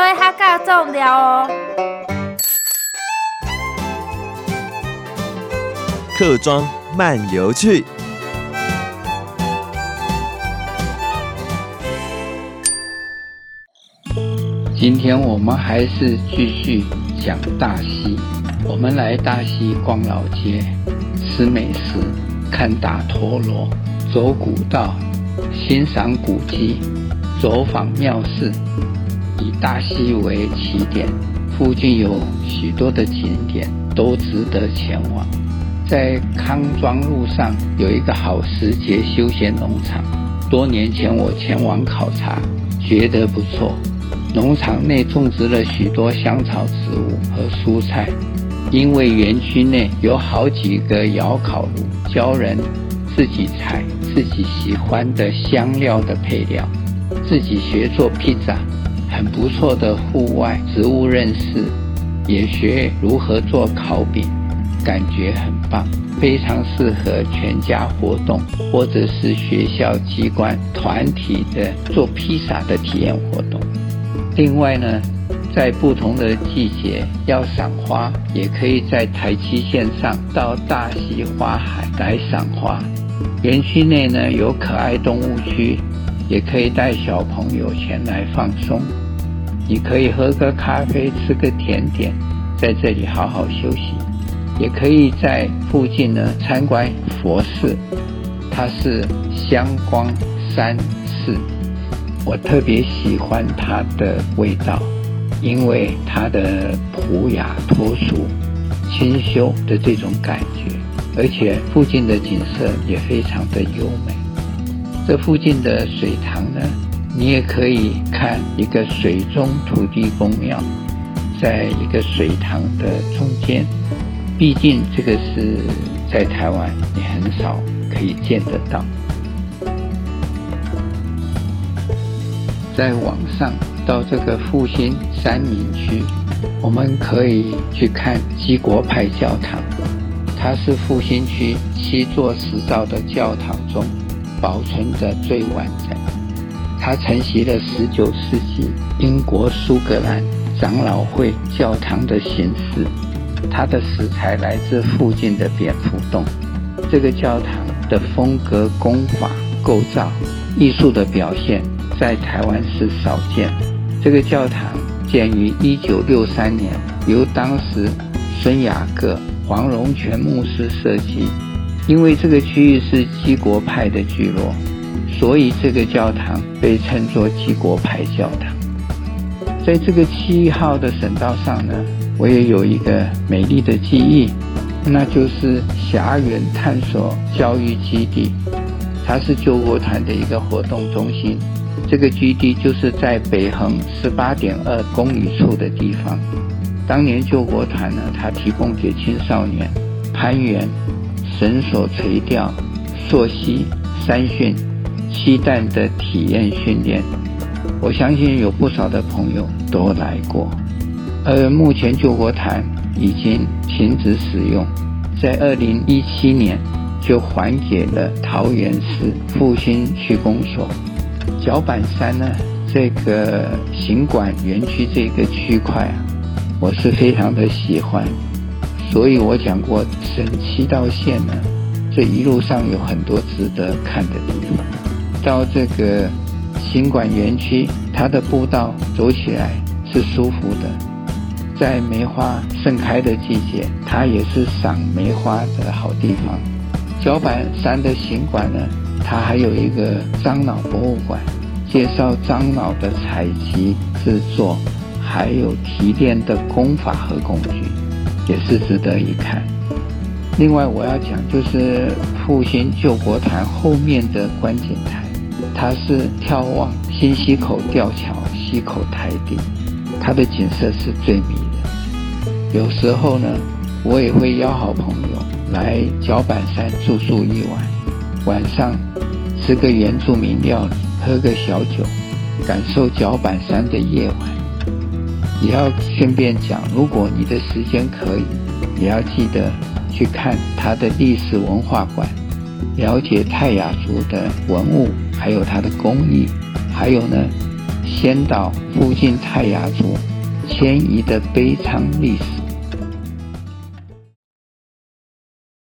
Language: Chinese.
所以较较重要哦。客庄漫游去。今天我们还是继续讲大溪。我们来大溪逛老街，吃美食，看打陀螺，走古道，欣赏古迹，走访庙寺。以大溪为起点，附近有许多的景点都值得前往。在康庄路上有一个好时节休闲农场，多年前我前往考察，觉得不错。农场内种植了许多香草植物和蔬菜。因为园区内有好几个窑烤炉，教人自己采自己喜欢的香料的配料，自己学做披萨，很不错的户外植物认识，也学如何做烤饼，感觉很棒，非常适合全家活动或者是学校机关团体的做披萨的体验活动。另外呢，在不同的季节要赏花，也可以在台七线上到大溪花海来赏花。园区内呢，有可爱动物区，也可以带小朋友前来放松。你可以喝个咖啡，吃个甜点，在这里好好休息。也可以在附近呢参观佛寺，它是香光山寺，我特别喜欢它的味道。因为它的朴雅脱俗、清修的这种感觉，而且附近的景色也非常的优美。这附近的水塘呢，你也可以看一个水中土地公庙，在一个水塘的中间。毕竟这个是在台湾你很少可以见得到。在网上。到这个复兴三民区，我们可以去看基国派教堂。它是复兴区七座石造的教堂中保存着最完整。它承袭了十九世纪英国苏格兰长老会教堂的形式。它的石材来自附近的蝙蝠洞。这个教堂的风格、工法、构造、艺术的表现，在台湾是少见。这个教堂建于一九六三年，由当时孙雅各、黄荣全牧师设计。因为这个区域是基国派的聚落，所以这个教堂被称作基国派教堂。在这个七号的省道上呢，我也有一个美丽的记忆，那就是霞园探索教育基地，它是救国团的一个活动中心。这个基地就是在北横十八点二公里处的地方。当年救国团呢，他提供给青少年攀援、绳索垂钓、溯溪、山训、漆弹的体验训练。我相信有不少的朋友都来过。而目前救国毯已经停止使用，在二零一七年就还给了桃园市复兴区公所。角板山呢，这个行馆园区这个区块啊，我是非常的喜欢，所以我讲过，省七道线呢，这一路上有很多值得看的地方。到这个行馆园区，它的步道走起来是舒服的，在梅花盛开的季节，它也是赏梅花的好地方。角板山的行馆呢，它还有一个樟脑博物馆，介绍樟脑的采集、制作，还有提炼的工法和工具，也是值得一看。另外，我要讲就是复兴救国团后面的观景台，它是眺望新溪口吊桥、溪口台顶，它的景色是最迷人。有时候呢，我也会邀好朋友来角板山住宿一晚。晚上吃个原住民料理，喝个小酒，感受角板山的夜晚。也要顺便讲，如果你的时间可以，也要记得去看它的历史文化馆，了解泰雅族的文物，还有它的工艺。还有呢，先岛附近泰雅族迁移的悲惨历史。